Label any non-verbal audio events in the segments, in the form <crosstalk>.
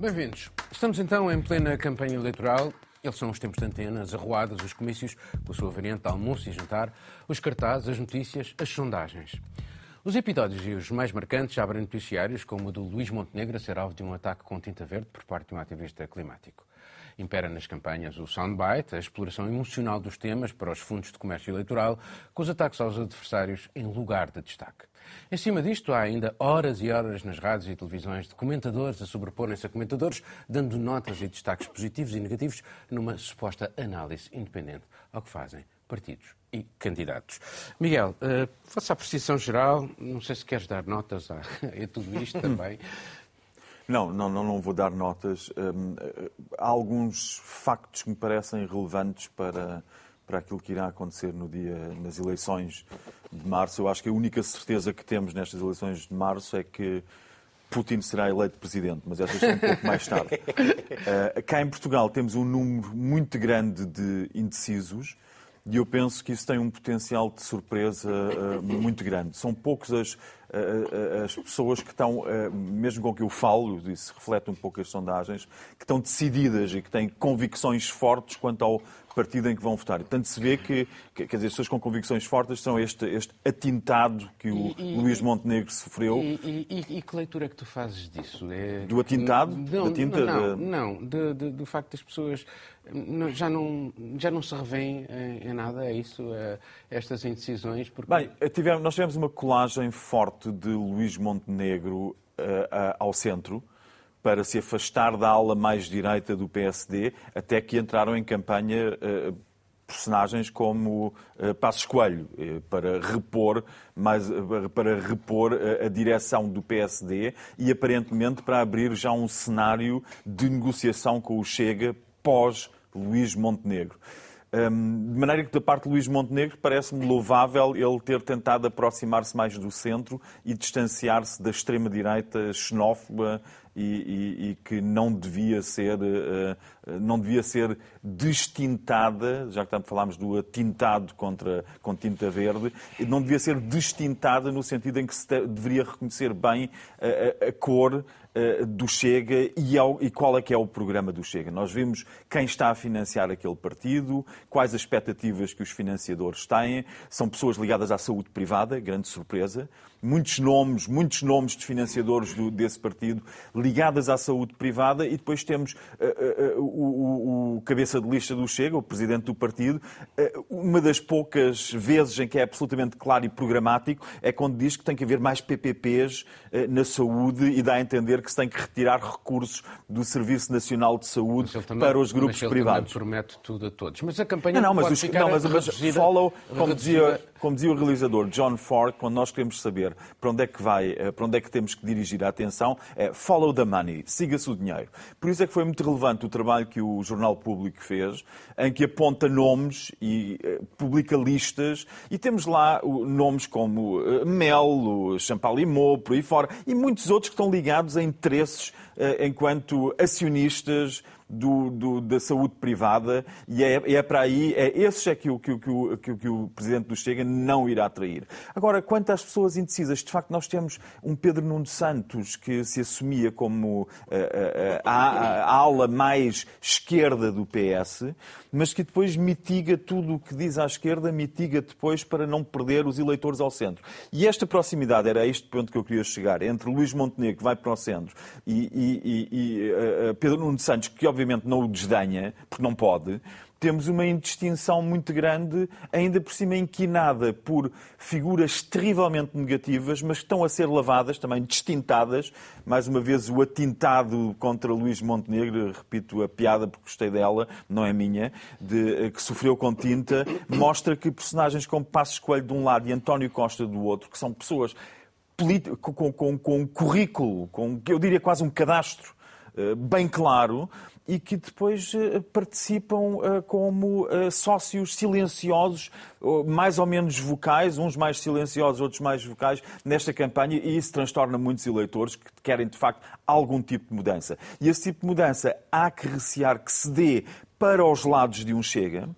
Bem-vindos. Estamos então em plena campanha eleitoral. Eles são os tempos de antena, as arruadas, os comícios, com a sua variante de almoço e jantar, os cartazes, as notícias, as sondagens. Os episódios e os mais marcantes abrem noticiários, como o do Luís Montenegro a ser alvo de um ataque com tinta verde por parte de um ativista climático. Impera nas campanhas o soundbite, a exploração emocional dos temas para os fundos de comércio eleitoral, com os ataques aos adversários em lugar de destaque. Em cima disto, há ainda horas e horas nas rádios e televisões de comentadores a sobreporem-se a comentadores, dando notas e destaques positivos e negativos numa suposta análise independente ao que fazem partidos e candidatos. Miguel, uh, faça a apreciação geral, não sei se queres dar notas a, <laughs> a tudo isto também. Não, não, não, vou dar notas. Um, há alguns factos que me parecem relevantes para, para aquilo que irá acontecer no dia, nas eleições de março. Eu acho que a única certeza que temos nestas eleições de março é que Putin será eleito presidente, mas essa é um pouco mais tarde. Uh, <laughs> cá em Portugal temos um número muito grande de indecisos e eu penso que isso tem um potencial de surpresa uh, muito grande. São poucos as, as pessoas que estão, uh, mesmo com que eu falo, isso reflete um pouco as sondagens, que estão decididas e que têm convicções fortes quanto ao partido em que vão votar. Portanto, se vê que, que quer dizer, as pessoas com convicções fortes são este, este atintado que o e, Luís Montenegro sofreu. E, e, e, que leitura é que tu fazes disso? É... Do atintado? Não, da tinta, não, de... não de, de, do facto das pessoas já não, já não se revêem em, nada, é isso, é, estas indecisões? Porque... Bem, tivemos, nós tivemos uma colagem forte de Luís Montenegro uh, uh, ao centro, para se afastar da ala mais direita do PSD, até que entraram em campanha uh, personagens como uh, Passos Coelho, uh, para repor, mais, para repor a direção do PSD e aparentemente para abrir já um cenário de negociação com o Chega pós Luís Montenegro. Um, de maneira que, da parte de Luís Montenegro, parece-me louvável ele ter tentado aproximar-se mais do centro e distanciar-se da extrema-direita xenófoba e, e, e, que não devia ser uh, não devia ser destintada, já que tanto falámos do atintado contra, com tinta verde, não devia ser destintada no sentido em que se deveria reconhecer bem a, a, a cor do Chega e, ao, e, qual é que é o programa do Chega. Nós vimos quem está a financiar aquele partido, quais as expectativas que os financiadores têm, são pessoas ligadas à saúde privada, grande surpresa, muitos nomes, muitos nomes de financiadores do, desse partido ligadas à saúde privada e depois temos uh, uh, o, o, cabeça de lista do Chega, o presidente do partido, uh, uma das poucas vezes em que é absolutamente claro e programático é quando diz que tem que haver mais PPPs na saúde e dá a entender que se tem que retirar recursos do Serviço Nacional de Saúde também, para os grupos privados. promete tudo a todos. Mas a campanha não, não, mas, os, não, mas, mas follow, como dizia, como dizia o realizador John Ford, quando nós queremos saber para onde é que vai, eh, para onde é que temos que dirigir a atenção, é follow the money, siga-se o dinheiro. Por isso é que foi muito relevante o trabalho que o Jornal Público fez, em que aponta nomes e uh, publica listas, e temos lá nomes como uh, Mel, Champalimau, por aí fora, e muitos outros que estão ligados a interesses enquanto acionistas, do, do, da saúde privada e é, é para aí, é esses é que o, que, que, que, que o Presidente do Chega não irá atrair. Agora, quanto às pessoas indecisas, de facto nós temos um Pedro Nuno Santos que se assumia como a, a, a, a ala mais esquerda do PS, mas que depois mitiga tudo o que diz à esquerda, mitiga depois para não perder os eleitores ao centro. E esta proximidade, era este ponto que eu queria chegar, entre Luís Montenegro, que vai para o centro, e, e, e, e Pedro Nuno Santos, que obviamente obviamente não o desdenha, porque não pode, temos uma indistinção muito grande, ainda por cima inquinada por figuras terrivelmente negativas, mas que estão a ser lavadas, também distintadas. Mais uma vez, o atintado contra Luís Montenegro, repito a piada porque gostei dela, não é minha, de, eh, que sofreu com tinta, mostra que personagens como Passos Coelho de um lado e António Costa do outro, que são pessoas com, com, com um currículo, com, eu diria quase um cadastro bem claro, e que depois eh, participam eh, como eh, sócios silenciosos, mais ou menos vocais, uns mais silenciosos, outros mais vocais, nesta campanha, e isso transtorna muitos eleitores que querem, de facto, algum tipo de mudança. E esse tipo de mudança há que recear que se dê para os lados de um Chega,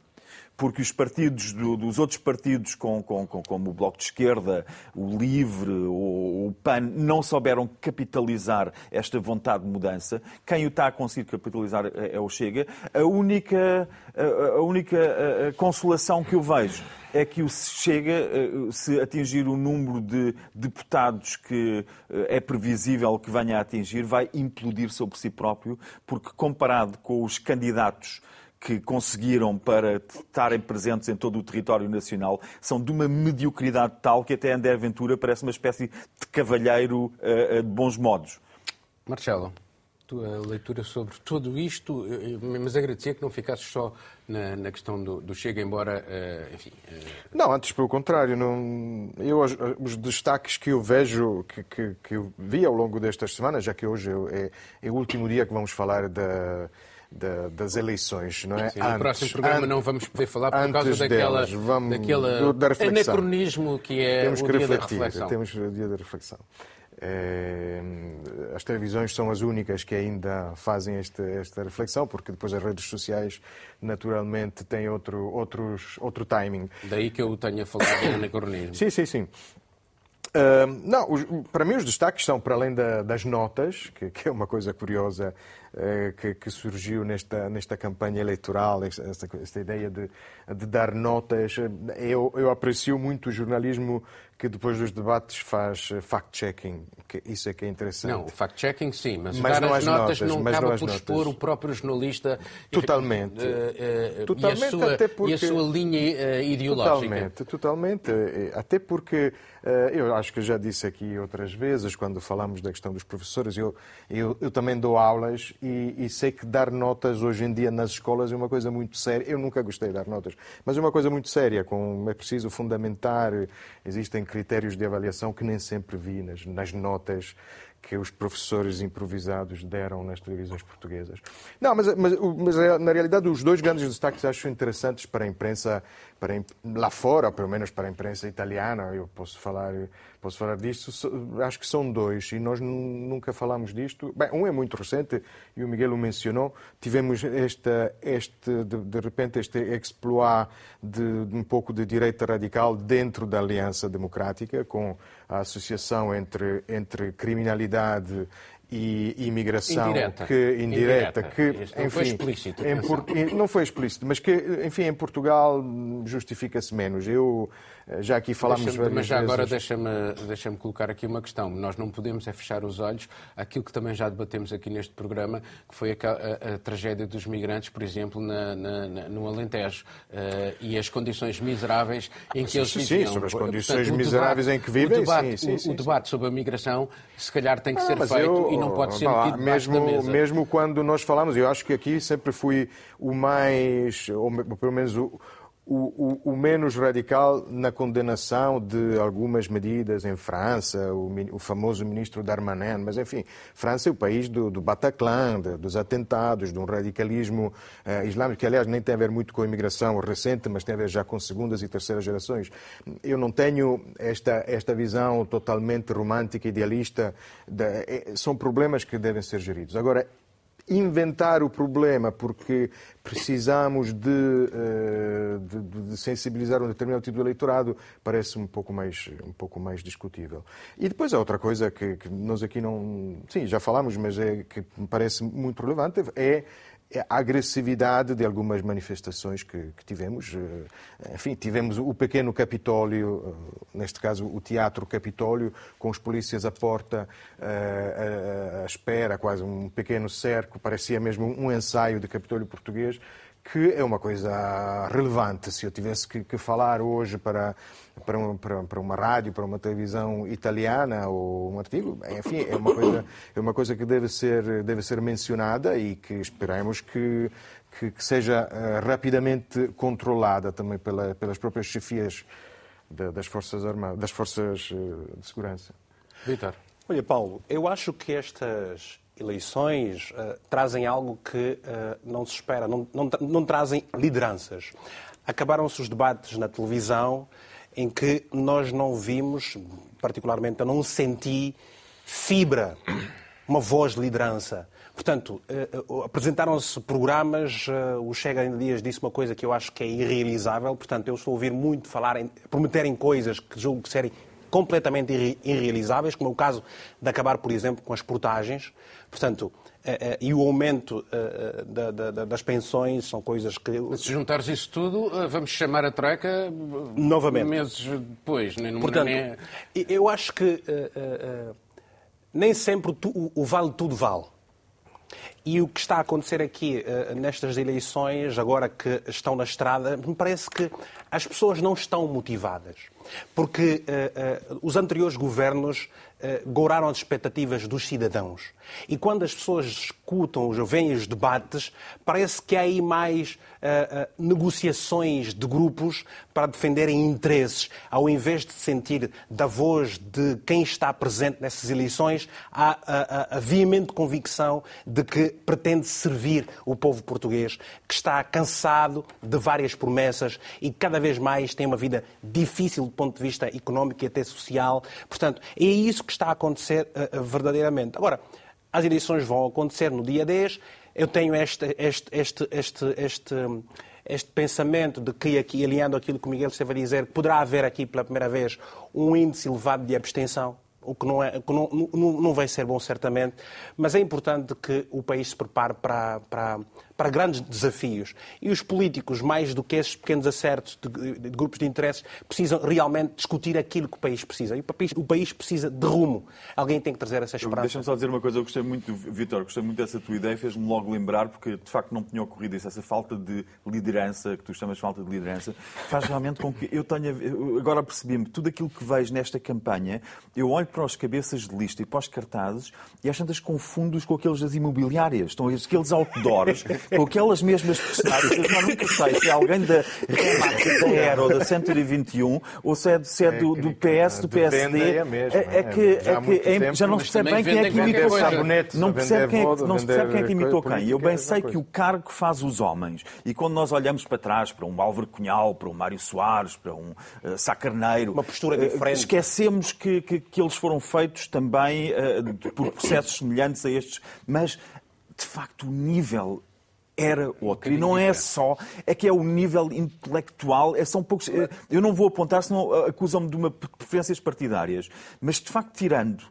porque os partidos do, dos outros partidos, com, com, com, como o Bloco de Esquerda, o Livre, o, PAN, não souberam capitalizar esta vontade de mudança. Quem o está a conseguir capitalizar é, é o Chega. A única, a, a única a, consolação que eu vejo é que o Chega, se atingir o número de deputados que é previsível que venha a atingir, vai implodir sobre si próprio, porque comparado com os candidatos que conseguiram para estarem presentes em todo o território nacional são de uma mediocridade tal que até André Ventura parece uma espécie de cavalheiro uh, de bons modos. Marcelo, tua leitura sobre tudo isto, mas agradecia que não ficasses só na, na questão do, do, Chega, embora, uh, enfim... Não, antes pelo contrário. Não, eu, os, os destaques que eu vejo, que, que, que, eu vi ao longo destas semanas, já que hoje é, é o último dia que vamos falar da da, das eleições, não é? Sim, antes, no próximo programa não vamos poder falar por causa daquela, delas, vamos, daquela da anacronismo que é temos o que dia refletir, da reflexão. Temos o dia da reflexão. É, as televisões são as únicas que ainda fazem esta, esta reflexão, porque depois as redes sociais naturalmente têm outro, outros, outro timing. Daí que eu tenha falado de anacronismo. Sim, sim, sim. Uh, não, os, para mim os destaques são, para além da, das notas, que, que, é uma coisa curiosa que, que, surgiu nesta, nesta campanha eleitoral, esta, esta ideia de, de, dar notas. Eu, eu aprecio muito o jornalismo que depois dos debates faz eh, fact-checking, que isso é que é interessante. Não, fact-checking sim, mas, mas dar as notas, notas não acaba por expor o próprio jornalista totalmente, uh, uh, totalmente e, a sua, até porque... e a sua linha uh, ideológica. Totalmente, totalmente, até porque eu acho que já disse aqui outras vezes, quando falamos da questão dos professores, eu, eu, eu também dou aulas e, e, sei que dar notas hoje em dia nas escolas é uma coisa muito séria. Eu nunca gostei de dar notas, mas é uma coisa muito séria, com, é preciso fundamentar, existem critérios de avaliação que nem sempre vi nas, nas notas que os professores improvisados deram nas televisões portuguesas. Não, mas, mas, mas, na realidade os dois grandes destaques acho interessantes para a imprensa, para, lá fora, pelo menos para a imprensa italiana, eu posso falar, posso falar disto, acho que são dois e nós nunca falamos disto. Bem, um é muito recente e o Miguel o mencionou, tivemos esta, este, de, de repente este exploit de, de um pouco de direita radical dentro da Aliança Democrática, com a associação entre, entre criminalidade e imigração indireta. que indireta, indireta. que enfim, não foi explícito, em, não foi explícito, mas que enfim em Portugal justifica-se menos. Eu eh, já aqui falámos várias vezes. Mas já agora deixa-me deixa colocar aqui uma questão. Nós não podemos é fechar os olhos àquilo que também já debatemos aqui neste programa, que foi a, a, a tragédia dos migrantes, por exemplo, na, na, no Alentejo, uh, e as condições miseráveis em que sim, eles viviam. Sim, sobre as condições Portanto, miseráveis debate, em que vivem, o debate, sim, sim, o, o debate sobre a migração, se calhar tem que ah, ser feito eu, não pode ser lá, mesmo, da mesa. Mesmo quando nós falamos, eu acho que aqui sempre fui o mais, ou pelo menos o o, o, o, menos radical na condenação de algumas medidas em França, o, o famoso ministro Darmanin, mas enfim, França é o país do, do Bataclan, de, dos atentados, de um radicalismo uh, islâmico, que aliás nem tem a ver muito com a imigração recente, mas tem a ver já com segundas e terceiras gerações. Eu não tenho esta, esta visão totalmente romântica, idealista, de, é, são problemas que devem ser geridos. Agora, inventar o problema porque precisamos de, eh, de, de, sensibilizar um determinado tipo de eleitorado parece um pouco mais um pouco mais discutível. E depois há outra coisa que, que nós aqui não sim já falamos mas é que me parece muito relevante é a agressividade de algumas manifestações que, que, tivemos. Eh, enfim, tivemos o pequeno Capitólio, eh, neste caso o Teatro Capitólio, com os polícias à porta, eh, à espera, quase um pequeno cerco, parecia mesmo um ensaio de Capitólio português, que é uma coisa relevante. Se eu tivesse que, que falar hoje para, para, uma, para, para, uma rádio, para uma televisão italiana ou um artigo, enfim, é uma coisa, é uma coisa que deve ser, deve ser mencionada e que esperamos que, que, que seja uh, rapidamente controlada também pela, pelas próprias chefias de, das Forças Armadas, das Forças uh, de Segurança. Vitor. Olha, Paulo, eu acho que estas eleições uh, trazem algo que uh, não se espera, não, não, não trazem lideranças. Acabaram-se os debates na televisão em que nós não vimos, particularmente eu não senti fibra, uma voz de liderança. Portanto, apresentaram-se programas, o Chega ainda dias disse uma coisa que eu acho que é irrealizável, portanto, eu estou a ouvir muito falar, em, prometerem coisas que julgo que serem completamente irrealizáveis, como é o caso de acabar, por exemplo, com as portagens. Portanto, eh, eh, e o aumento eh, das pensões são coisas que. Se juntares isso tudo, vamos chamar a troika novamente meses depois. Nem, Portanto, nem... eu acho que nem sempre o vale tudo vale. E o que está a acontecer aqui nestas eleições, agora que estão na estrada, me parece que as pessoas não estão motivadas. Porque os anteriores governos gouraram as expectativas dos cidadãos. E quando as pessoas escutam, veem os debates, parece que há aí mais uh, uh, negociações de grupos para defenderem interesses, ao invés de sentir da voz de quem está presente nessas eleições a, a, a veemente convicção de que pretende servir o povo português, que está cansado de várias promessas e cada vez mais tem uma vida difícil ponto de vista económico e até social. Portanto, é isso que está a acontecer uh, verdadeiramente. Agora, as eleições vão acontecer no dia 10. Eu tenho este, este, este, este, este, este pensamento de que, aqui, aliando aquilo que o Miguel esteve a dizer, poderá haver aqui pela primeira vez um índice elevado de abstenção o que não, é, que não, não, não vai ser bom, certamente, mas é importante que o país se prepare para, para, para grandes desafios. E os políticos, mais do que esses pequenos acertos de, de, grupos de interesses, precisam realmente discutir aquilo que o país precisa. E o país, o país precisa de rumo. Alguém tem que trazer essa esperança. Deixa-me só dizer uma coisa. Eu gostei muito, Vitor, gostei muito dessa tua ideia. Fez-me logo lembrar, porque de facto não tinha ocorrido isso. Essa falta de liderança, que tu chamas falta de liderança, faz realmente com que eu tenha. Agora percebi-me, tudo aquilo que vejo nesta campanha, eu olho para os cabeças de lista e para os cartazes e às tantas confundo-os com aqueles das imobiliárias. Estão aqueles outdoors <laughs> com aquelas mesmas personagens. Eu nunca sei se é alguém da Remax, da Aero, da 121 ou se é, se é do, do PS, do PSD. É, é, é que, é que é, já não se percebe bem quem é que imitou quem. Não percebe quem é que, não se percebe quem é que imitou quem. Eu bem sei que o cargo faz os homens. E quando nós olhamos para trás, para um Álvaro Cunhal, para um Mário Soares, para um uh, Sacarneiro, uma postura diferente. Esquecemos que, que, que eles foram feitos também uh, por processos semelhantes a estes, mas de facto o nível era outro. E não é só, é que é o nível intelectual, é, são poucos. Eh, eu não vou apontar, senão acusam-me de uma preferências partidárias. Mas, de facto, tirando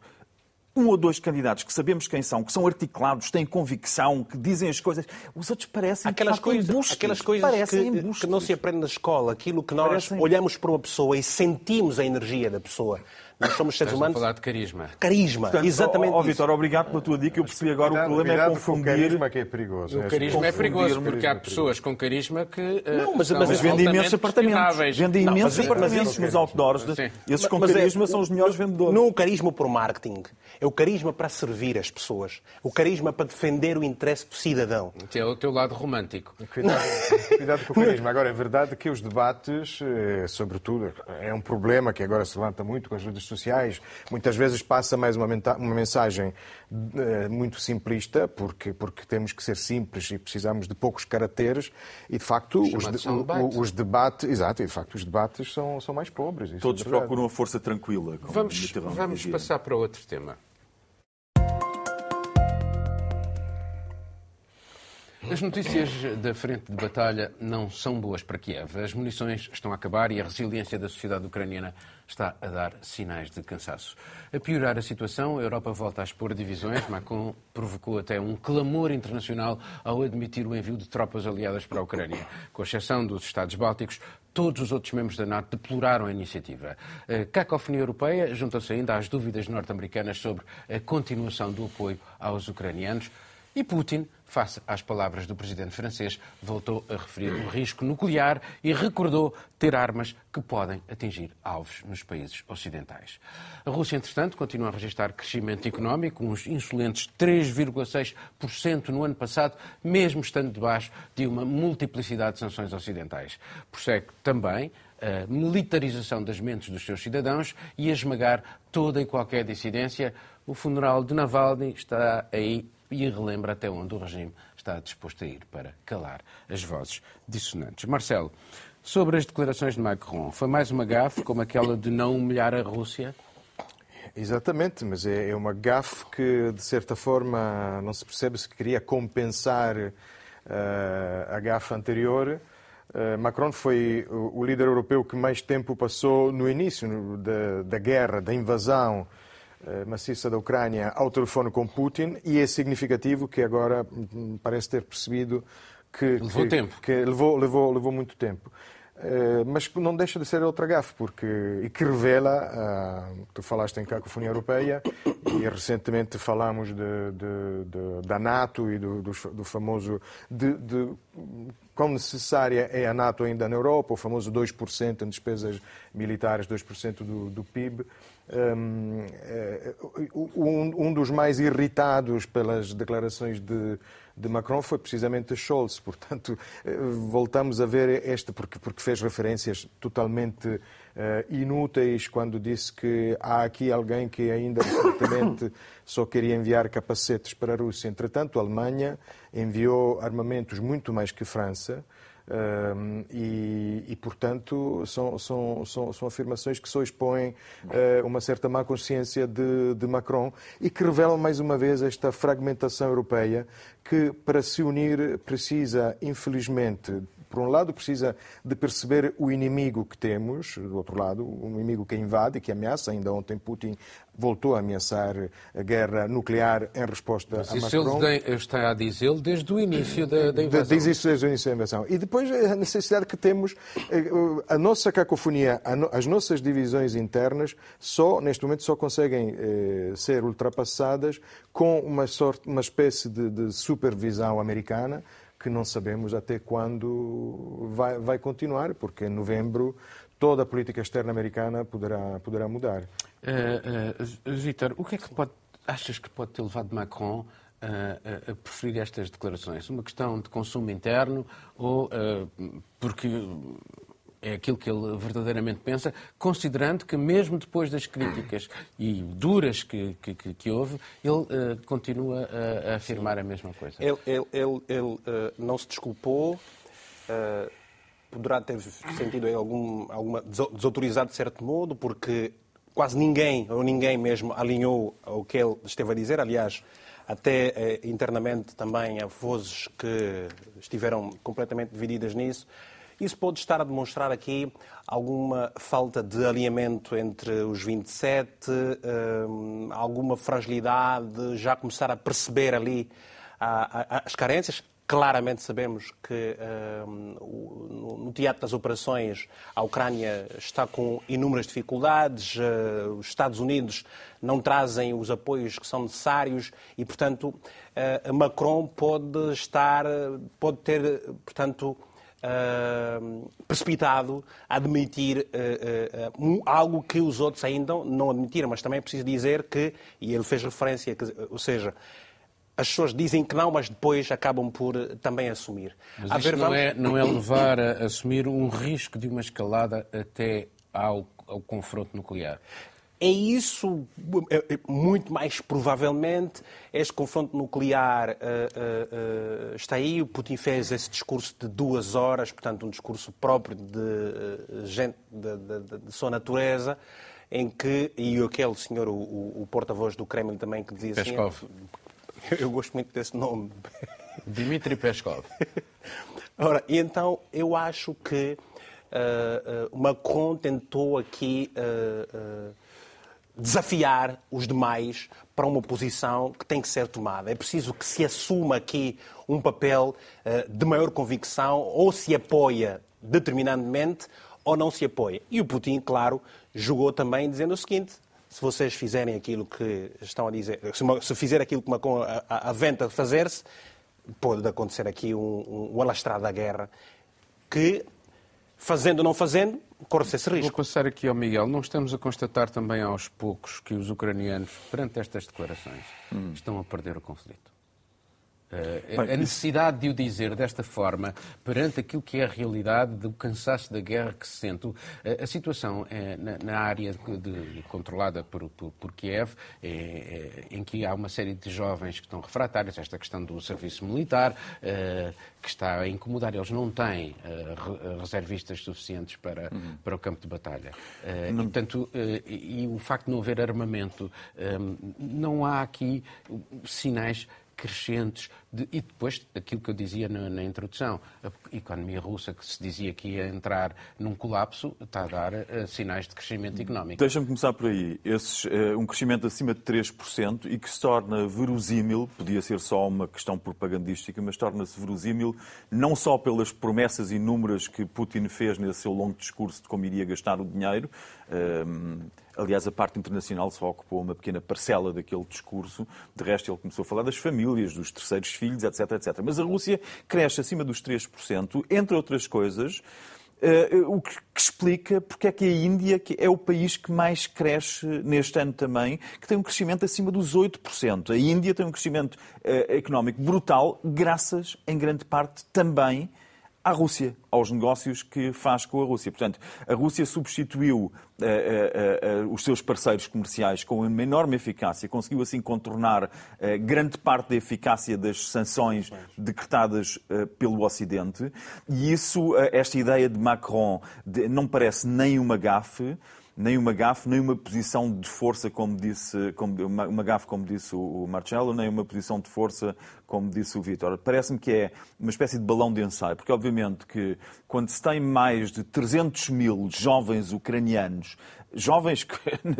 um ou dois candidatos que sabemos quem são, que são articulados, têm convicção, que dizem as coisas, os outros parecem aquelas coisas, embusques, aquelas coisas que, que, não se aprende na escola, aquilo que nós parecem... olhamos para uma pessoa e sentimos a energia da pessoa. Nós somos seres humanos. A falar de carisma. Carisma, Portanto, exatamente. Ó, oh, Vitor, obrigado pela tua dica. Eu percebi agora cuidado, o problema é confundir. O carisma que é perigoso. O carisma é perigoso, porque há pessoas com carisma que. Eh, não, mas, mas vendem imensos apartamentos. Vendem imensos apartamentos nos outdoors. Esses com é carisma são os melhores vendedores. Não o carisma por marketing. É o carisma para servir as pessoas. O carisma para defender o interesse do cidadão. Que é o teu lado romântico. Cuidado, cuidado com o carisma. Agora, é verdade que os debates, eh, sobretudo, é um problema que agora se levanta muito com as redes sociais muitas vezes passa mais uma, uma mensagem uh, muito simplista, porque, porque temos que ser simples e precisamos de poucos caracteres, e de facto os, de, o, os, debates, exato, e de facto os debates são, são mais pobres. Todos é procuram a força tranquila. Vamos, vamos passar para outro tema. As notícias da frente de batalha não são boas para Kiev. As munições estão a acabar e a resiliência da sociedade ucraniana está a dar sinais de cansaço. A piorar a situação, a Europa volta a expor divisões. Macron provocou até um clamor internacional ao admitir o envio de tropas aliadas para a Ucrânia. Com exceção dos Estados Bálticos, todos os outros membros da NATO deploraram a iniciativa. A cacofonia europeia juntou-se ainda às dúvidas norte-americanas sobre a continuação do apoio aos ucranianos. E Putin, face às palavras do presidente francês, voltou a referir o risco nuclear e recordou ter armas que podem atingir alvos nos países ocidentais. A Rússia, entretanto, continua a registrar crescimento económico, uns insolentes 3,6% no ano passado, mesmo estando debaixo de uma multiplicidade de sanções ocidentais. Prossegue também a militarização das mentes dos seus cidadãos e a esmagar toda e qualquer dissidência. O funeral de Navalny está aí e relembra até onde o regime está disposto a ir para calar as vozes dissonantes. Marcelo, sobre as declarações de Macron, foi mais uma gafe como aquela de não humilhar a Rússia? exatamente, mas é, é uma gafe que, de certa forma, não se percebe se queria compensar uh, a gafe anterior. Uh, Macron foi o, o, líder europeu que mais tempo passou no início da, da, guerra, da invasão maciça da Ucrânia ao telefone com Putin e é significativo que agora hum, parece ter percebido que levou que, tempo, que levou, levou, levou muito tempo. Eh, mas não deixa de ser outra gafe, porque, e que revela, uh, tu falaste em cacofonia europeia, e recentemente falámos de, de, de, da NATO e do, do, do famoso, de quão necessária é a NATO ainda na Europa, o famoso 2% em despesas militares, 2% do, do PIB. Um, eh, um, dos mais irritados pelas declarações de, de Macron foi precisamente Scholz. Portanto, eh, voltamos a ver este, porque, porque fez referências totalmente inúteis quando disse que há aqui alguém que ainda recentemente <coughs> só queria enviar capacetes para a Rússia. Entretanto, a Alemanha enviou armamentos muito mais que a França. Um, e, e, portanto, são, são, são, são, afirmações que só expõem uh, uma certa má consciência de, de, Macron e que revelam mais uma vez esta fragmentação europeia que, para se unir, precisa, infelizmente, por um lado, precisa de perceber o inimigo que temos, do outro lado, um inimigo que invade, que ameaça. Ainda ontem Putin voltou a ameaçar a guerra nuclear em resposta Mas a isso Macron. Ele está a dizê-lo desde o início da, da invasão. Diz isso desde o início da invasão. E depois a necessidade que temos, eh, a nossa cacofonia, as nossas divisões internas, só, neste momento, só conseguem eh, ser ultrapassadas com uma, sorte, uma espécie de, de supervisão americana, que não sabemos até quando vai, vai continuar, porque em novembro toda a política externa americana poderá, poderá mudar. Uh, uh, Vítor, o que é que pode, achas que pode ter levado Macron a, a, preferir estas declarações? Uma questão de consumo interno ou uh, porque é aquilo que ele verdadeiramente pensa, considerando que mesmo depois das críticas e duras que, que, que houve, ele uh, continua a, a, afirmar a mesma coisa. Ele, ele, ele, ele uh, não se desculpou, uh, poderá ter sentido algum, alguma desautorizado de certo modo, porque quase ninguém, ou ninguém mesmo, alinhou o que ele esteve a dizer. Aliás, até internamente também há vozes que estiveram completamente divididas nisso. Isso pode estar a demonstrar aqui alguma falta de alinhamento entre os 27, hum, alguma fragilidade, já começar a perceber ali as carências. Claramente sabemos que hum, no teatro das operações a Ucrânia está com inúmeras dificuldades, uh, os Estados Unidos não trazem os apoios que são necessários e, portanto, Macron pode estar, pode ter, portanto, uh, precipitado a admitir uh, uh, algo que os outros ainda não admitiram. Mas também é preciso dizer que, e ele fez referência, que, ou seja, as pessoas dizem que não, mas depois acabam por também assumir. Mas isto ver, não, vamos... é, não é levar a assumir um risco de uma escalada até ao, ao confronto nuclear. É isso, é, é, muito mais provavelmente, este confronto nuclear uh, uh, uh, está aí. O Putin fez esse discurso de duas horas, portanto, um discurso próprio de gente de, de, de, sua natureza, em que, e aquele senhor, o, o porta-voz do Kremlin também, que dizia Peskov. assim... <laughs> Eu gosto muito desse nome. <laughs> Dmitry Peskov. Ora, e então eu acho que Macron tentou aqui desafiar os demais para uma posição que tem que ser tomada. É preciso que se assuma aqui um papel uh, de maior convicção, ou se apoia determinadamente, ou não se apoia. E o Putin, claro, jogou também dizendo o seguinte: se vocês fizerem aquilo que estão a dizer, se fizer aquilo que Macron aventa fazer-se, pode acontecer aqui um, um, um alastrado da guerra que, fazendo ou não fazendo, corre-se esse risco. Vou passar aqui ao Miguel. Não estamos a constatar também aos poucos que os ucranianos, perante estas declarações, hum. estão a perder o conflito? Uh, a necessidade de o dizer desta forma, perante aquilo que é a realidade do cansaço da guerra que se sente. Uh, a situação é, na, área de, controlada por, por, por Kiev, é, é, em que há uma série de jovens que estão refratários, esta questão do serviço militar, que está a incomodar. Eles não têm reservistas suficientes para, uhum. para o campo de batalha. E, portanto, e, o facto de não haver armamento, não há aqui sinais crescentes de, e depois aquilo que eu dizia na, na, introdução, a economia russa que se dizia que ia entrar num colapso está a dar uh, sinais de crescimento económico. Deixa-me começar por aí. Esses, uh, um crescimento acima de 3% e que se torna verosímil, podia ser só uma questão propagandística, mas torna-se verosímil não só pelas promessas inúmeras que Putin fez nesse seu longo discurso de como iria gastar o dinheiro. Uh, Aliás, a parte internacional só ocupou uma pequena parcela daquele discurso. De resto, ele começou a falar das famílias, dos terceiros filhos, etc, etc. Mas a Rússia cresce acima dos 3%, entre outras coisas, Uh, o que, que, explica porque é que a Índia que é o país que mais cresce neste ano também, que tem um crescimento acima dos 8%. A Índia tem um crescimento uh, económico brutal, graças, em grande parte, também à Rússia, aos negócios que faz com a Rússia. Portanto, a Rússia substituiu uh, uh, uh, os seus parceiros comerciais com uma enorme eficácia, conseguiu assim contornar grande parte da eficácia das sanções decretadas pelo Ocidente, e isso, esta ideia de Macron, de, não parece nem uma gafe nem uma gafe, nem uma posição de força, como disse, como, uma, uma gafe, como disse o, Marcelo, nem uma posição de força, como disse o Vítor. Parece-me que é uma espécie de balão de ensaio, porque obviamente que quando se tem mais de 300 mil jovens ucranianos jovens que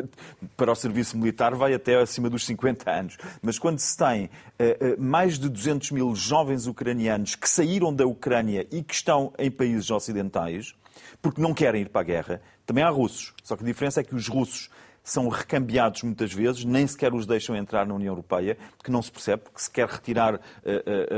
<laughs> para o serviço militar vai até acima dos 50 anos. Mas quando se tem uh, uh, mais de 200 mil jovens ucranianos que saíram da Ucrânia e que estão em países ocidentais, porque não querem ir para a guerra, também há russos. Só que a diferença é que os russos são recambiados muitas vezes, nem sequer os deixam entrar na União Europeia, porque não se percebe, porque se quer retirar uh,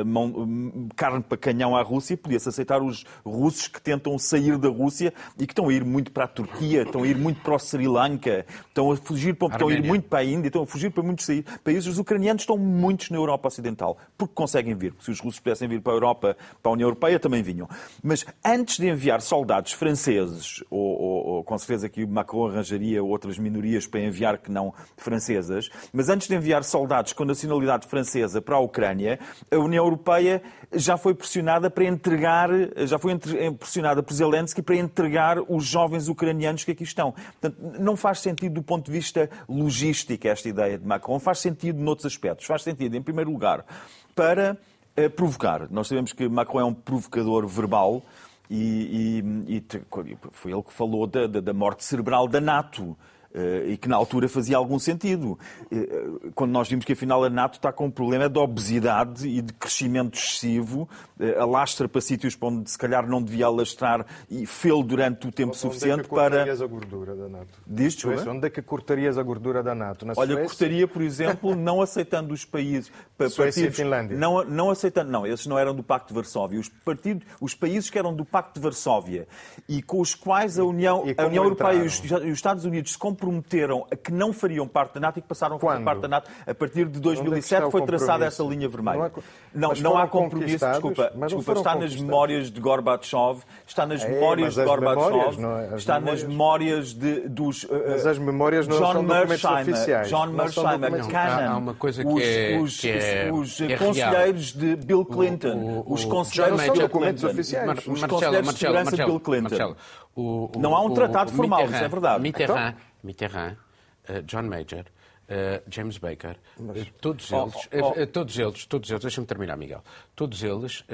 uh, mão, uh, carne para canhão à Rússia, podia-se aceitar os russos que tentam sair da Rússia e que estão a ir muito para a Turquia, estão a ir muito para o Sri Lanka, estão a fugir para, estão a ir muito para a Índia, estão a fugir para muitos países. Os ucranianos estão muitos na Europa Ocidental, porque conseguem vir. Se os russos pudessem vir para a Europa, para a União Europeia, também vinham. Mas antes de enviar soldados franceses, ou, ou, ou com certeza que Macron arranjaria outras minorias para enviar que não francesas, mas antes de enviar soldados com nacionalidade francesa para a Ucrânia, a União Europeia já foi pressionada para entregar, já foi pressionada por Zelensky para entregar os jovens ucranianos que aqui estão. Portanto, não faz sentido do ponto de vista logístico esta ideia de Macron, faz sentido noutros aspectos. Faz sentido, em primeiro lugar, para eh, provocar. Nós sabemos que Macron é um provocador verbal e, e, e foi ele que falou da, da morte cerebral da NATO. Eh, e que na altura fazia algum sentido. Eh, quando nós vimos que afinal a NATO está com um problema de obesidade e de crescimento excessivo, eh, alastra para sítios para onde se calhar não devia alastrar e fê-lo durante o tempo onde suficiente é que para. cortarias a gordura da NATO? Diz, Suécia, onde é que cortarias a gordura da NATO? Na Olha, Suécia? cortaria, por exemplo, <laughs> não aceitando os países. Suécia partidos, e Finlândia. Não, não aceitando, não, esses não eram do Pacto de Varsóvia. Os, partidos, os países que eram do Pacto de Varsóvia e com os quais a União, a União Europeia e os, e os Estados Unidos se comprometeram a que não fariam parte da NATO e que passaram a fazer parte da NATO a partir de 2007 é foi traçada essa linha vermelha. Não, há, não, não há compromisso, desculpa, desculpa está nas memórias de Gorbachev, está nas é, memórias de Gorbachev, é, está memórias... nas memórias. de, dos... Uh, mas as memórias não John são documentos oficiais. John Mearsheimer, Cannon, há uma coisa que é, os, que é, os, é conselheiros de Bill Clinton, o, o, os conselheiros de documentos oficiais. Os conselheiros de segurança de Bill Clinton. Não há um tratado formal, isso é verdade. Mitterrand, então? Mitterrand uh, John Major, uh, James Baker, Mas... uh, todos eles, oh, oh. todos eles, todos eles, deixa-me terminar, Miguel, todos eles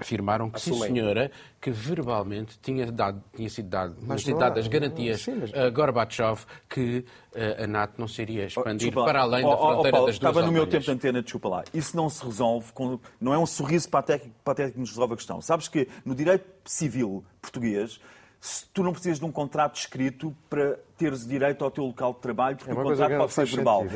afirmaram que, sim senhora, que verbalmente tinha, dado, tinha sido dado, mas tinha dado as garantias a Gorbachev que a NATO não seria expandir oh, para além oh, da fronteira oh, Paulo, das duas Estava no meu tempo de antena, desculpa lá. Isso não se resolve, com, não é um sorriso patético, patético que nos resolve a questão. Sabes que no direito civil português tu não precisas de um contrato escrito para teres direito ao teu local de trabalho, porque é o contrato pode ser verbal.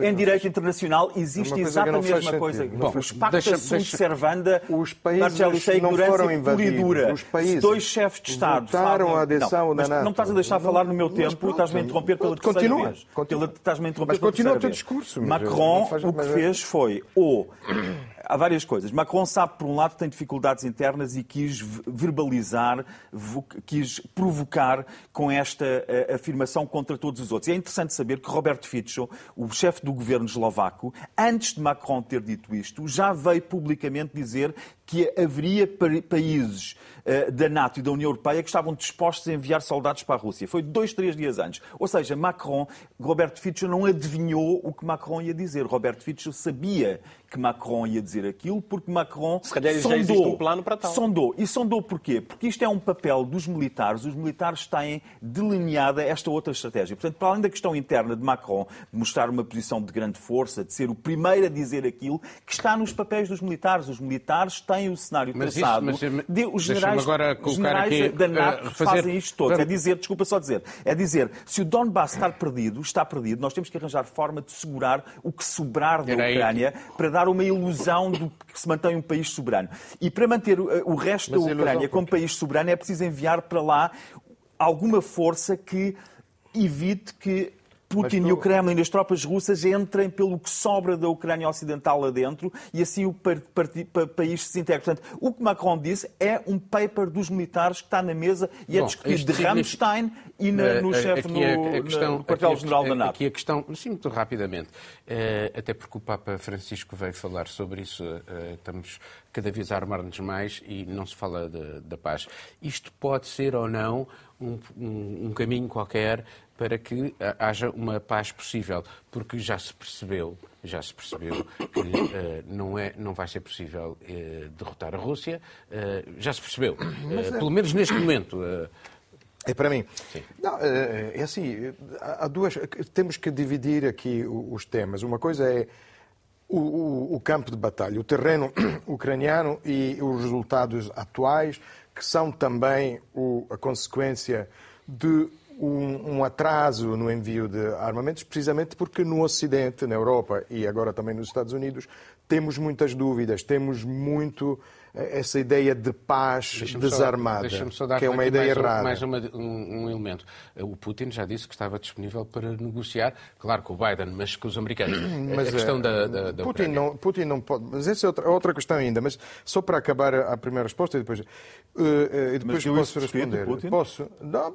É em direito internacional existe é exatamente a mesma coisa. Bom, os pactos sunt servanda, os países é não foram invadidos. Os países dois chefes de Estado votaram a adesão não, mas não estás a deixar falar no meu tempo estás-me a interromper pela terceira continua, vez. Estás-me a interromper mas continua o teu discurso. Macron o que fez foi ou há várias coisas. Macron sabe, por um lado, que tem dificuldades internas e quis verbalizar, quis provocar com esta uh, afirmação contra todos os outros. E é interessante saber que Roberto Fico, o chefe do governo eslovaco, antes de Macron ter dito isto, já veio publicamente dizer que haveria países uh, da NATO e da União Europeia que estavam dispostos a enviar soldados para a Rússia. Foi dois, três dias antes. Ou seja, Macron, Roberto Fico não adivinhou o que Macron ia dizer. Roberto Fico sabia que Macron ia dizer aquilo, porque Macron Se calhar sondou, já existe um plano para tal. sondou. E sondou porquê? Porque isto é um papel dos militares. Os militares têm delineada esta outra estratégia. Portanto, para além da questão interna de Macron, de mostrar uma posição de grande força, de ser o primeiro a dizer aquilo, que está nos papéis dos militares. Os militares têm o cenário mas traçado. Isso, mas, de, os generais, agora generais aqui, da NATO uh, fazer... fazem isto todos. É dizer, desculpa só dizer, é dizer, se o Donbass está perdido, está perdido, nós temos que arranjar forma de segurar o que sobrar da Ucrânia para dar uma ilusão de que se mantém um país soberano. E para manter o resto Mas da Ucrânia como país soberano é preciso enviar para lá alguma força que evite que Putin tu... e o Kremlin, as tropas russas, entrem pelo que sobra da Ucrânia Ocidental lá dentro e assim o país se desintegra. Portanto, o que Macron disse é um paper dos militares que está na mesa e é Bom, discutido de Rammstein e na, no chefe no, no quartel-general da NATO. Aqui a questão, sim, muito rapidamente, eh, até porque o Papa Francisco veio falar sobre isso, eh, estamos cada vez armar-nos mais e não se fala da paz. Isto pode ser ou não um, um, um caminho qualquer para que haja uma paz possível, porque já se percebeu, já se percebeu que uh, não, é, não vai ser possível uh, derrotar a Rússia, uh, já se percebeu, é... pelo menos neste momento. É para mim. Sim. Não, é assim, há duas. Temos que dividir aqui os temas. Uma coisa é o, o, campo de batalha, o terreno <clears throat> ucraniano e os resultados atuais, que são também o, a consequência de um, um, atraso no envio de armamentos, precisamente porque no Ocidente, na Europa e agora também nos Estados Unidos, temos muitas dúvidas, temos muito essa ideia de paz desarmada, só, só que é uma ideia mais, errada. Mais uma, um, um, elemento. O Putin já disse que estava disponível para negociar, claro, com o Biden, mas com os americanos. Mas, a questão da, da, da Putin, não, Putin não pode... Mas essa é outra, outra questão ainda, mas só para acabar a primeira resposta e depois, uh, e depois posso responder. Putin? Posso? Não,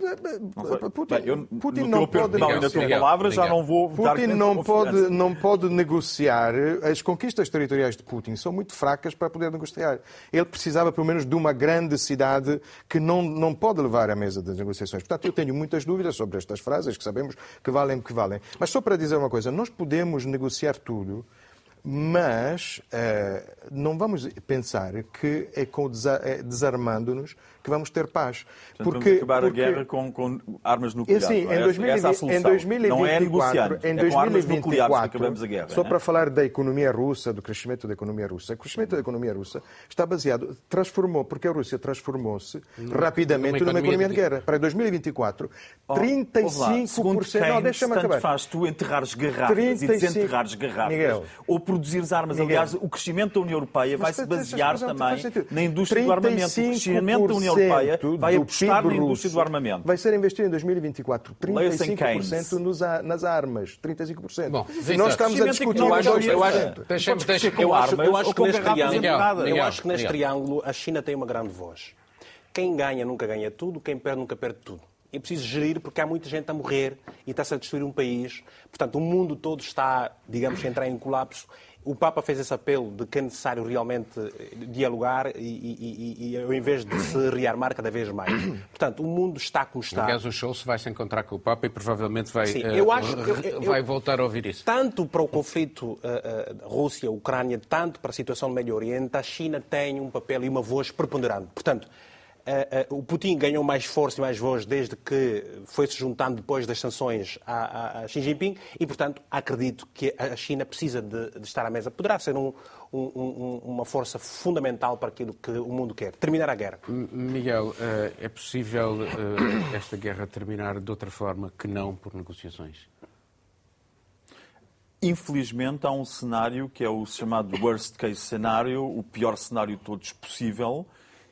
Putin, Bem, eu, Putin não pode negociar. palavra, já não vou Putin não pode, não pode negociar. As conquistas territoriais de Putin são muito fracas para poder negociar ele precisava pelo menos de uma grande cidade que não, não pode levar à mesa das negociações. Portanto, eu tenho muitas dúvidas sobre estas frases, que sabemos que valem o que valem. Mas só para dizer uma coisa, nós podemos negociar tudo, mas uh, não vamos pensar que é, é desarmando-nos que vamos ter paz. Portanto, porque, vamos acabar porque... a guerra com, com armas nucleares. Sim, em, 2020, essa, essa é em 2024, não é em 2024 é acabamos a guerra. Só né? para falar da economia russa, do crescimento da economia russa. O crescimento da economia russa está baseado, transformou, porque a Rússia transformou-se rapidamente numa economia, de guerra. Para 2024, oh, 35%. Não, deixa-me acabar. faz tu enterrares garrafas 35... e desenterrares garrafas Miguel. ou produzires armas. Miguel. Aliás, o crescimento da União Europeia vai se basear também na indústria do armamento. O crescimento da União Europeia vai apostar na indústria do armamento. Vai ser investido em 2024 35% nos, nas armas. 35%. Bom, nós estamos a discutir eu acho, eu acho, deixa, deixa, eu acho, eu acho que neste triângulo, eu acho que neste triângulo a China tem uma grande voz. Quem ganha nunca ganha tudo, quem perde nunca perde tudo. É preciso gerir porque há muita gente a morrer e está-se a destruir um país. Portanto, o mundo todo está, digamos, a entrar em colapso o Papa fez esse apelo de que é necessário realmente dialogar e, e, e, e ao invés de se rearmar cada vez mais. Portanto, o mundo está como está. Aliás, o Scholz vai se encontrar com o Papa e provavelmente vai, Sim, eu uh, acho, eu, vai voltar a ouvir isso. Tanto para o conflito uh, uh, Rússia-Ucrânia, tanto para a situação no Médio Oriente, a China tem um papel e uma voz preponderante. Portanto, Uh, uh, o Putin ganhou mais força e mais voz desde que foi se juntando depois das sanções a, a, a Xi Jinping e, portanto, acredito que a China precisa de, de estar à mesa. Poderá ser um, um, um, uma força fundamental para aquilo que o mundo quer, terminar a guerra. Miguel, uh, é possível esta guerra terminar de outra forma que não por negociações? Infelizmente, há um cenário que é o chamado worst case cenário, o pior cenário de todos possível,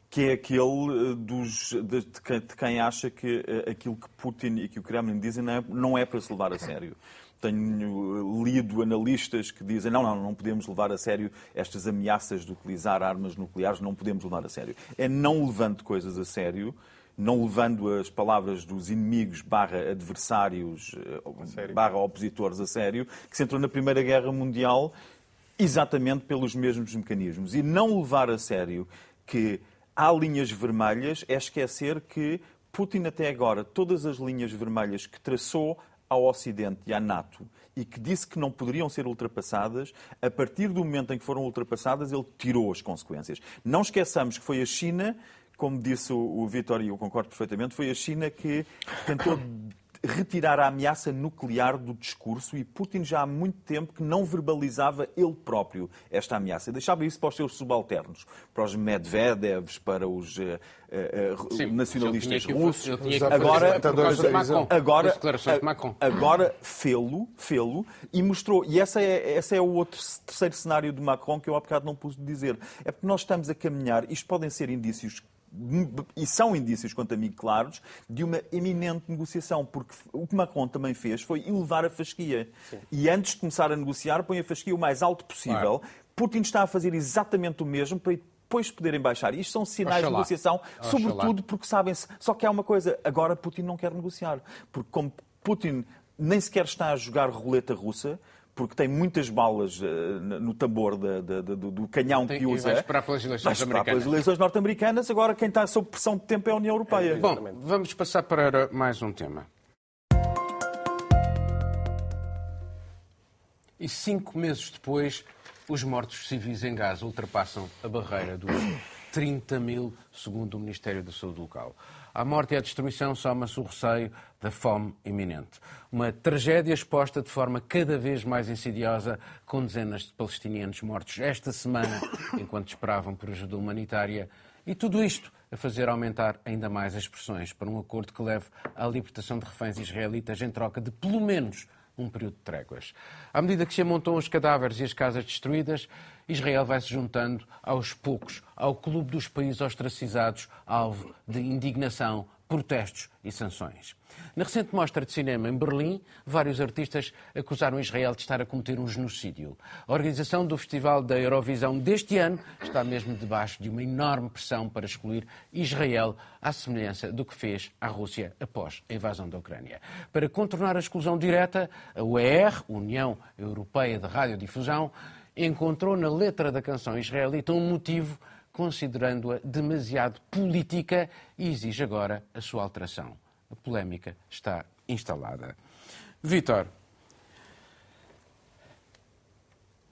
que é aquele eh, dos, de, de, quem, acha que uh, aquilo que Putin e que o Kremlin dizem não é, não é para se levar a sério. Tenho eh, lido analistas que dizem não, não, não podemos levar a sério estas ameaças de utilizar armas nucleares, não podemos levar a sério. É não levando coisas a sério, não levando as palavras dos inimigos barra adversários barra opositores a sério, que se entrou na Primeira Guerra Mundial exatamente pelos mesmos mecanismos. E não levar a sério que há linhas vermelhas é esquecer que Putin, até agora, todas as linhas vermelhas que traçou ao Ocidente e à NATO e que disse que não poderiam ser ultrapassadas, a partir do momento em que foram ultrapassadas, ele tirou as consequências. Não esqueçamos que foi a China, como disse o Vitor, e eu concordo perfeitamente, foi a China que tentou retirar a ameaça nuclear do discurso e Putin já há muito tempo que não verbalizava ele próprio esta ameaça. Deixava isso para os seus subalternos, para os Medvedevs, para os uh, uh, Sim, nacionalistas russos. Agora, agora, agora fê-lo, fê-lo e mostrou. E essa é, essa é o outro terceiro cenário de Macron que eu há bocado não pude dizer. É porque nós estamos a caminhar, isto podem ser indícios e são indícios, quanto a mim, claros, de uma eminente negociação, porque o que Macron também fez foi elevar a fasquia. Sim. E antes de começar a negociar, põe a fasquia o mais alto possível. Claro. Putin está a fazer exatamente o mesmo para depois poderem baixar. Isto são sinais Oxalá. de negociação, Oxalá. sobretudo porque sabem-se. Só que há uma coisa, agora Putin não quer negociar. Porque como Putin nem sequer está a jogar roleta russa, porque tem muitas balas uh, no tambor de, de, de, do canhão tem, que usa. Vai esperar pelas eleições vai pelas eleições norte-americanas. Agora, quem está sob pressão de tempo é a União Europeia. É, Bom, vamos passar para mais um tema. E cinco meses depois, os mortos civis em Gaza ultrapassam a barreira dos 30 mil, segundo o Ministério da Saúde local. À morte e à destruição soma-se o receio da fome iminente. Uma tragédia exposta de forma cada vez mais insidiosa, com dezenas de palestinianos mortos esta semana, <coughs> enquanto esperavam por ajuda humanitária. E tudo isto a fazer aumentar ainda mais as pressões para um acordo que leve à libertação de reféns israelitas em troca de pelo menos um período de tréguas. À medida que se amontam os cadáveres e as casas destruídas, Israel vai se juntando aos poucos ao clube dos países ostracizados, alvo de indignação, protestos e sanções. Na recente mostra de cinema em Berlim, vários artistas acusaram Israel de estar a cometer um genocídio. A organização do Festival da Eurovisão deste ano está mesmo debaixo de uma enorme pressão para excluir Israel, à semelhança do que fez a Rússia após a invasão da Ucrânia. Para contornar a exclusão direta, a UER, União Europeia de Radiodifusão, encontrou na letra da canção israelita um motivo, considerando-a demasiado política e exige agora a sua alteração. A polémica está instalada. Vítor,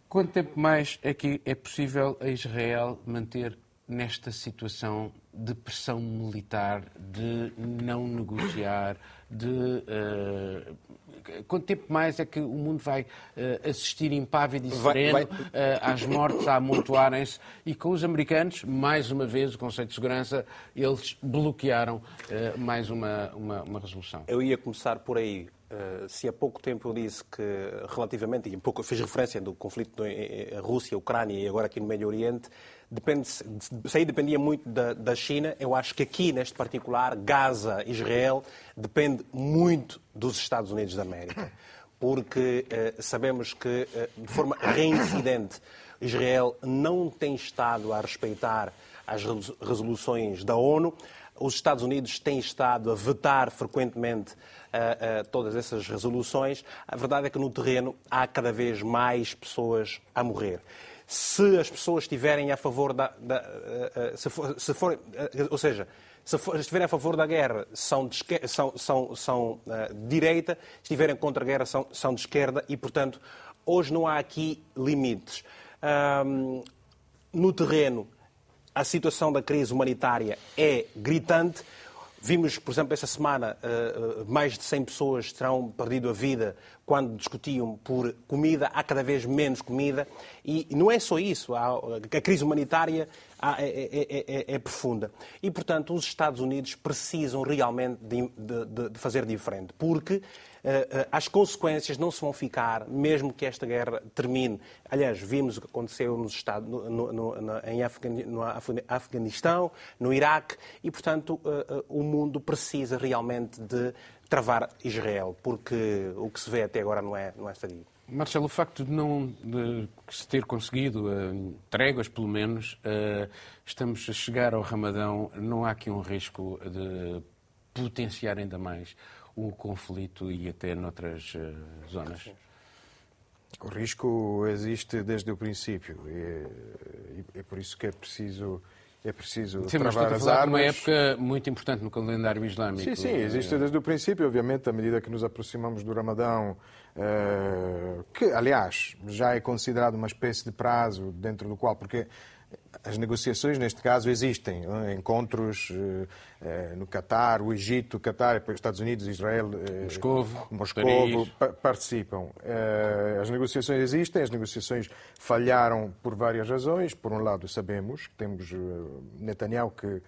quanto tempo mais é que é possível a Israel manter nesta situação de pressão militar, de não negociar, de uh, quanto tempo mais é que o mundo vai uh, assistir impávido e sereno vai, vai... Uh, às mortes a amontoarem-se e com os americanos, mais uma vez, o Conselho de Segurança, eles bloquearam uh, mais uma, uma, uma, resolução? Eu ia começar por aí. se há pouco tempo eu disse que, relativamente, e um pouco fiz referência do conflito Rússia-Ucrânia e agora aqui no Médio Oriente, depende, isso aí dependia muito da, da, China. Eu acho que aqui, neste particular, Gaza, Israel, depende muito dos Estados Unidos da América. Porque eh, sabemos que, eh, de forma reincidente, Israel não tem estado a respeitar as resoluções da ONU. Os Estados Unidos têm estado a vetar frequentemente uh, uh, todas essas resoluções. A verdade é que no terreno há cada vez mais pessoas a morrer se as pessoas estiverem a favor da. da eh, eh, se for, se for, eh, ou seja, se for, estiverem a favor da guerra, são de, são, são, são uh, direita, se estiverem contra a guerra, são, são de esquerda e, portanto, hoje não há aqui limites. No terreno, a situação da crise humanitária é gritante. Vimos, por exemplo, esta semana, mais de 100 pessoas terão perdido a vida quando discutiam por comida. Há cada vez menos comida. E não é só isso. A crise humanitária é, é, é, é profunda. E, portanto, os Estados Unidos precisam realmente de, de, de fazer diferente. Porque eh, eh, as consequências não se vão ficar, mesmo que esta guerra termine. Aliás, vimos o que aconteceu nos Estados, no, no, no, em no Afeganistão, no Iraque, e, portanto, eh, o mundo precisa realmente de travar Israel, porque o que se vê até agora não é, não é sadio. Marcelo, o facto de não de se ter conseguido uh, tréguas, pelo menos, uh, estamos a chegar ao Ramadão, não há aqui um risco de potenciar ainda mais o conflito e até noutras uh, zonas? O risco existe desde o princípio e é, por isso que é preciso é preciso sim, travar as armas. uma época muito importante no calendário islâmico. Sim, sim, existe desde o princípio, obviamente, à medida que nos aproximamos do Ramadão, uh, que, aliás, já é considerado uma espécie de prazo dentro do qual, porque as negociações, neste caso, existem. É? Encontros eh, eh, no Catar, o Egito, o Catar, os Estados Unidos, Israel, Moscovo, Moscovo participam. As negociações existem, as negociações falharam por várias razões. Por um lado, sabemos que temos Netanyahu que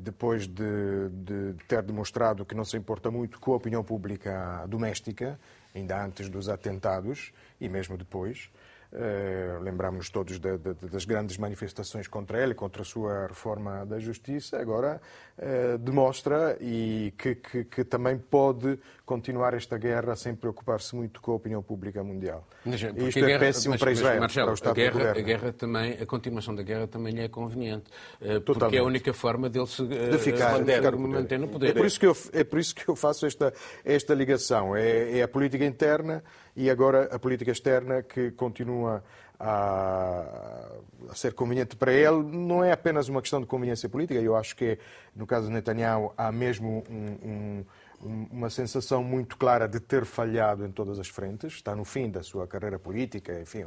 depois de, de, ter demonstrado que não se importa muito com a opinião pública doméstica, ainda antes dos atentados e mesmo depois, Uh, lembramos todos de, de, das grandes manifestações contra ele, contra a sua reforma da justiça. Agora uh, demonstra e que, que, que, também pode continuar esta guerra sem preocupar-se muito com a opinião pública mundial. Mas, isto é guerra, péssimo mas, para Israel, Marcelo, para o Estado a guerra, a guerra também, a continuação da guerra também lhe é conveniente, uh, porque é a única forma dele se de ficar, manter, ficar no manter no poder. É por isso que eu, é por isso que eu faço esta, esta ligação. É, é a política interna e agora a política externa que continua a, a, ser conveniente para ele. Não é apenas uma questão de conveniência política, eu acho que no caso de Netanyahu há mesmo um, um, uma sensação muito clara de ter falhado em todas as frentes. Está no fim da sua carreira política, enfim,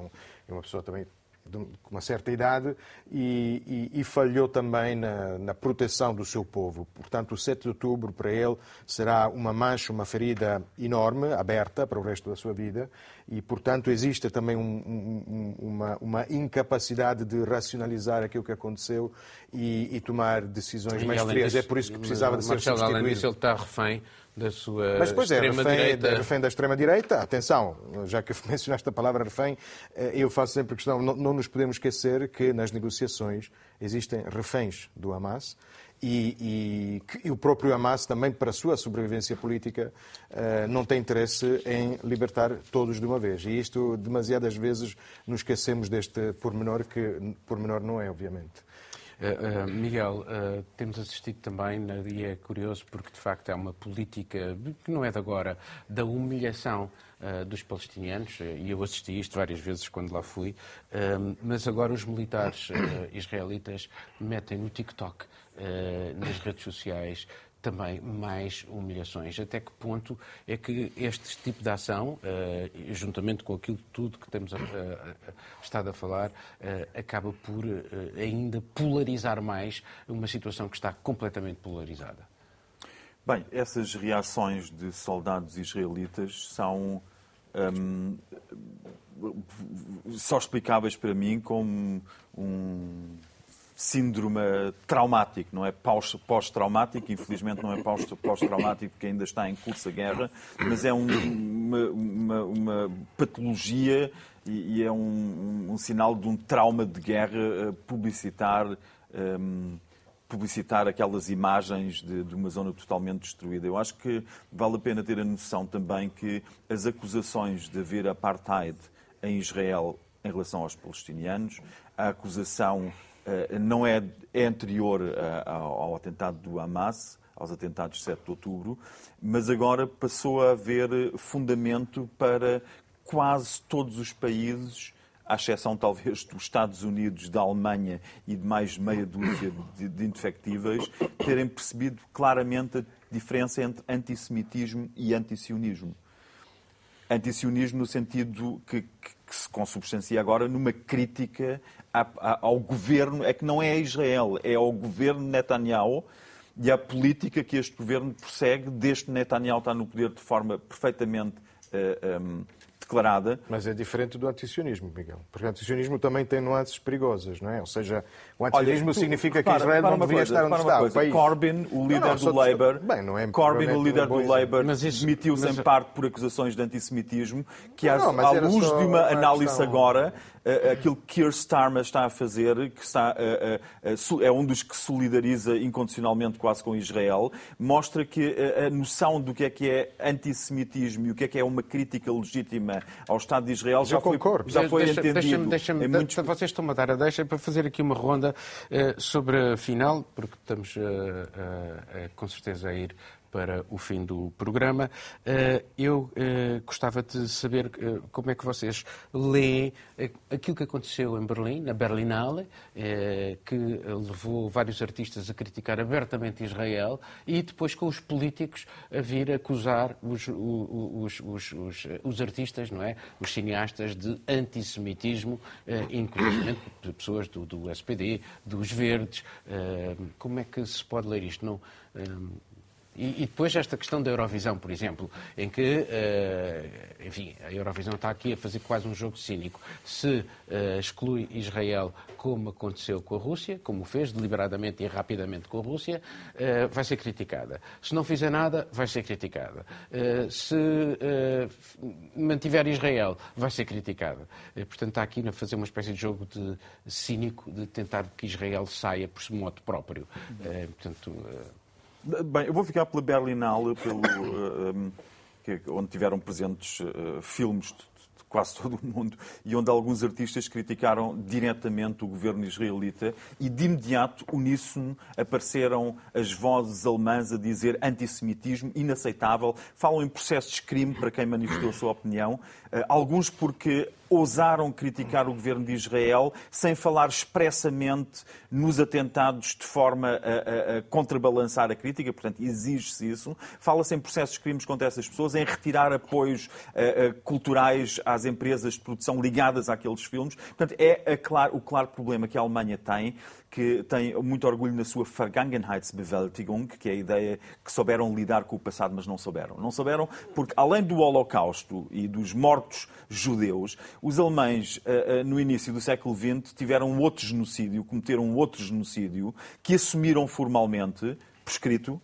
é uma pessoa também com uma certa idade e, e, e falhou também na, na, proteção do seu povo. Portanto, o 7 de outubro para ele será uma mancha, uma ferida enorme, aberta para o resto da sua vida e, portanto, existe também um, um, uma, uma, incapacidade de racionalizar aquilo que aconteceu e, e tomar decisões mais frias. Disso, é por isso que precisava de ser Marcelo, substituído. Além disso, ele está refém da sua Mas, pois é. É refém da extrema-direita. Atenção, já que <laughs> mencionaste a palavra refém, eh, eu faço sempre questão, não, não nos podemos esquecer que nas negociações existem reféns do Hamas e, e, e, o próprio Hamas também, para a sua sobrevivência política, uh, não tem interesse em libertar todos de uma vez. E isto, demasiadas vezes, nos esquecemos deste pormenor, que pormenor não é, obviamente. Uh, uh, Miguel, uh, temos assistido também, e é curioso porque de facto é uma política que não é de agora, da humilhação dos palestinianos, e eu assisti isto várias vezes quando lá fui, mas agora os militares israelitas metem no TikTok, nas redes sociais, também mais humilhações. Até que ponto é que este tipo de ação, uh, juntamente com aquilo tudo que temos a, a, estado a falar, acaba por ainda polarizar mais uma situação que está completamente polarizada? Bem, essas reações de soldados israelitas são um, só explicáveis para mim como um síndrome traumático, não é pós-traumático, infelizmente não é pós-traumático porque ainda está em curso a guerra, mas é um, uma, uma, uma, patologia e, e é um, um, sinal de um trauma de guerra eh, publicitar, um, ehm, publicitar aquelas imagens de, de, uma zona totalmente destruída. Eu acho que vale a pena ter a noção também que as acusações de haver apartheid em Israel em relação aos palestinianos, a acusação não é, é anterior eh, ao atentado do Hamas, aos atentados de 7 de outubro, mas agora passou a haver fundamento para quase todos os países, à exceção talvez dos Estados Unidos, da Alemanha e de mais meia dúzia de, de indefectíveis, terem percebido claramente a diferença entre antissemitismo e antisionismo. Antisionismo no sentido que, que, que se consubstancia agora numa crítica ao governo, é que não é a Israel, é ao governo Netanyahu e à política que este governo persegue desde Netanyahu está no poder de forma perfeitamente uh, declarada. Mas é diferente do antisionismo, Miguel. Porque o antisionismo também tem nuances perigosas, não é? Ou seja, o antisionismo Olha, tu, significa que Israel não devia coisa, estar onde está. Coisa. Corbyn, o líder não, não, do Labour, bem, não é Corbyn, o líder do Labour, demitiu-se em parte por acusações de antissemitismo, que não, à luz de uma análise questão... agora aquilo que Keir Starmer está a fazer, que está, é um dos que solidariza incondicionalmente quase com Israel, mostra que a noção do que é que é antissemitismo e o que é que é uma crítica legítima ao Estado de Israel já foi, já foi deixa, entendido. Deixa, deixa muitos... Vocês estão a dar a deixa para fazer aqui uma ronda uh, sobre a final, porque estamos uh, uh, com certeza a ir para o fim do programa. Eh, eu eh, gostava de saber eh, como é que vocês leem aquilo que aconteceu em Berlim, na Berlinale, que levou vários artistas a criticar abertamente Israel e depois com os políticos a vir acusar os, os, os, os, artistas, não é? Os cineastas de antissemitismo, inclusive de pessoas do, do SPD, dos Verdes. Como é que se pode ler isto? Não, e, e, depois esta questão da Eurovisão, por exemplo, em que, uh, enfim, a Eurovisão está aqui a fazer quase um jogo cínico. Se uh, exclui Israel, como aconteceu com a Rússia, como fez deliberadamente e rapidamente com a Rússia, uh, vai ser criticada. Se não fizer nada, vai ser criticada. se mantiver Israel, vai ser criticada. portanto, está aqui a fazer uma espécie de jogo de cínico de tentar que Israel saia por modo próprio. portanto. Bem, eu vou ficar pela Berlinale, pelo, um, onde tiveram presentes uh, filmes de, de quase todo o mundo e onde alguns artistas criticaram diretamente o governo israelita e de imediato, uníssono, apareceram as vozes alemãs a dizer antissemitismo inaceitável, falam em processos de crime para quem manifestou a sua opinião, uh, alguns porque ousaram criticar o governo de Israel sem falar expressamente nos atentados de forma a, a, a contrabalançar a crítica, portanto, exige-se isso. Fala-se em processos de crimes contra essas pessoas, em retirar apoios uh, uh, culturais às empresas de produção ligadas àqueles filmes. Portanto, é o claro problema que a Alemanha tem que tem muito orgulho na sua Vergangenheitsbewältigung, que é a ideia que souberam lidar com o passado, mas não souberam. Não souberam porque, além do Holocausto e dos mortos judeus, os alemães, eh, eh, no início do século XX, tiveram outro genocídio, cometeram outro genocídio, que assumiram formalmente, por escrito,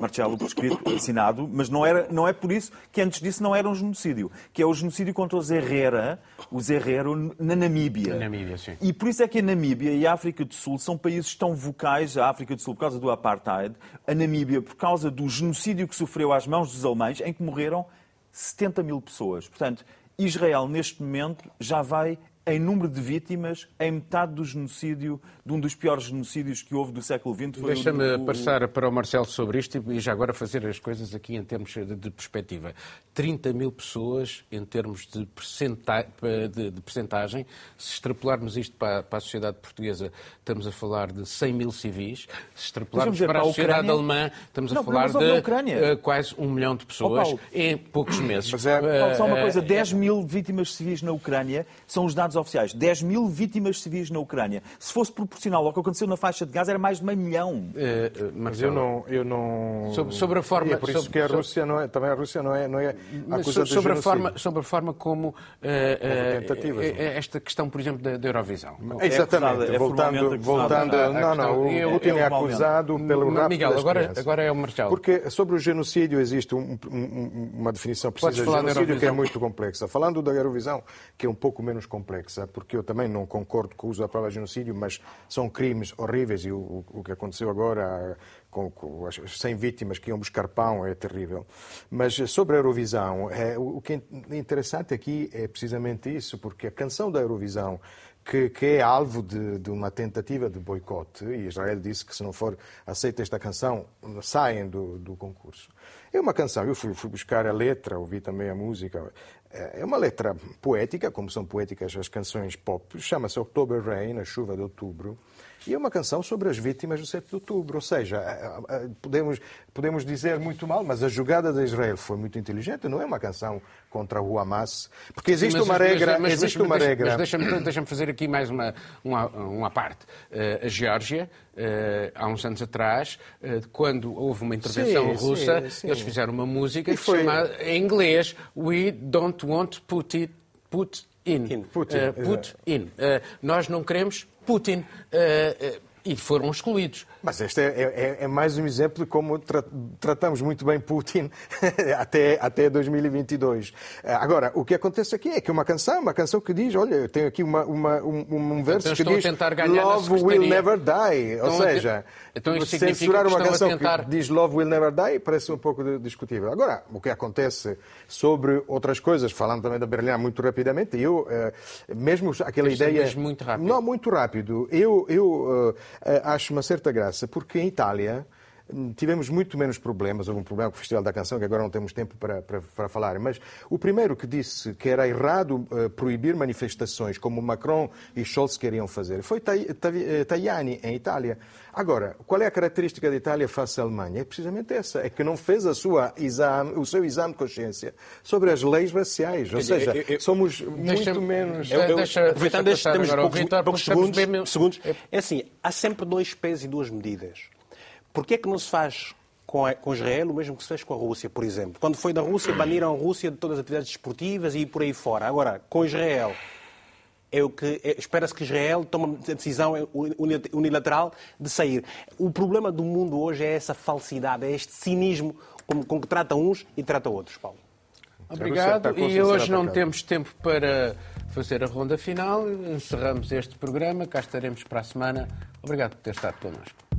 Marcelo por escrito, assinado, mas não, era, não é por isso que antes disso não era um genocídio, que é o genocídio contra os Herrera, os Herrero, na Namíbia. Namíbia sim. E por isso é que a Namíbia e a África do Sul são países tão vocais, a África do Sul por causa do apartheid, a Namíbia por causa do genocídio que sofreu às mãos dos alemães, em que morreram 70 mil pessoas. Portanto, Israel, neste momento, já vai em número de vítimas, em metade do genocídio, de um dos piores genocídios que houve do século XX. Deixa-me passar para o Marcelo sobre isto e já agora fazer as coisas aqui em termos de, de perspectiva. 30 mil pessoas em termos de, percenta... de, de percentagem. Se extrapolarmos isto para, para, a sociedade portuguesa, estamos a falar de 100 mil civis. Se extrapolarmos dizer, para, a sociedade Ucrânia... alemã, estamos não, a falar de uh, quase um milhão de pessoas oh, em poucos meses. Mas é... Paulo, só uma eh, coisa, 10 mil vítimas civis na Ucrânia são os dados oficiais. 10 mil vítimas civis na Ucrânia. Se fosse proporcional ao que aconteceu na faixa de Gaza, era mais de meio milhão. Uh, mas eu não... Eu não... Sobre, sobre a forma... E é por isso sobre, que a Rússia não é... Também a Rússia não é... Não é sobre, a forma, sobre a forma como uh, uh, esta questão, por exemplo, da, da Eurovisão. É Exatamente. É voltando, voltando não, não, o Putin é acusado pelo rapto Miguel, agora, agora é o Marcelo. Porque sobre o genocídio existe um, um, uma definição precisa de genocídio que é muito complexa. Falando da Eurovisão, que é um pouco menos complexa, porque eu também não concordo com o uso da palavra genocídio, mas são crimes horríveis e o, o que aconteceu agora com, com as 100 vítimas que iam buscar pão é terrível. Mas sobre a Eurovisão, é, o que é interessante aqui é precisamente isso, porque a canção da Eurovisão que, que, é alvo de, de, uma tentativa de boicote, e Israel disse que se não for aceita esta canção, saem do, do concurso. É uma canção, eu fui, fui, buscar a letra, ouvi também a música, é uma letra poética, como são poéticas as canções pop, chama-se October Rain, a chuva de outubro, e é uma canção sobre as vítimas do 7 de outubro. Ou seja, podemos, podemos dizer muito mal, mas a jogada de Israel foi muito inteligente, não é uma canção contra o Hamas. Porque existe Sim, mas, uma regra. Mas, mas, existe uma regra. Mas deixa-me deixa fazer aqui mais uma, uma, uma parte. Uh, a Geórgia, há uns anos atrás, uh, quando houve uma intervenção sim, russa, sim, sim. eles fizeram uma música foi- chamada, em inglês We Don't Want Putin, put in. In. Putin, Uh, put in. Uh, nós não queremos Putin. Uh, e foram excluídos. Mas este é, é- é mais um exemplo de como tra- tratamos muito bem Putin <laughs> até, até 2022. Eh, Agora, o que acontece aqui é que uma canção, uma canção que diz, olha, eu tenho aqui uma, uma- um, um verso Então que diz Love will never die. Ou te- seja, Então censurar uma canção tentar- que diz Love will never die parece um pouco discutível. Agora, o que acontece sobre outras coisas, falando também da Berlim muito rapidamente, eu, eh, mesmo aquela sim, ideia... muito rápido. Não, muito rápido. Eu, eu eh, acho uma certa graça, porque em Itália tivemos muito menos problemas. Houve um problema com o Festival da Canção, que agora não temos tempo para, para, para falar. Mas o primeiro que disse que era errado eh, proibir manifestações, como Macron e Scholz queriam fazer, foi eh, Tajani, em Itália. Agora, qual é a característica da Itália face à Alemanha? É precisamente essa, é que não fez a sua exame, o seu exame de consciência sobre as leis raciais. Ou seja, eu- eu- somos muito menos... Eu- Eu- Deixa- aproveitando deixa estes temos poucos, poucos segundos, segundos. É assim, há sempre dois pesos e duas medidas. Porquê é que não se faz com, a- com Israel o mesmo que se fez com a Rússia, por exemplo? Quando foi da Rússia, baniram a Rússia de todas as atividades desportivas e por aí fora. Agora, com Israel, é o que é- espera-se que Israel tome a decisão uni- unilateral de sair. O problema do mundo hoje é essa falsidade, é este cinismo com, com que trata uns e trata outros, Paulo. Obrigado. E hoje não temos tempo para fazer a ronda final. Encerramos este programa. Cá estaremos para a semana. Obrigado por ter estado connosco.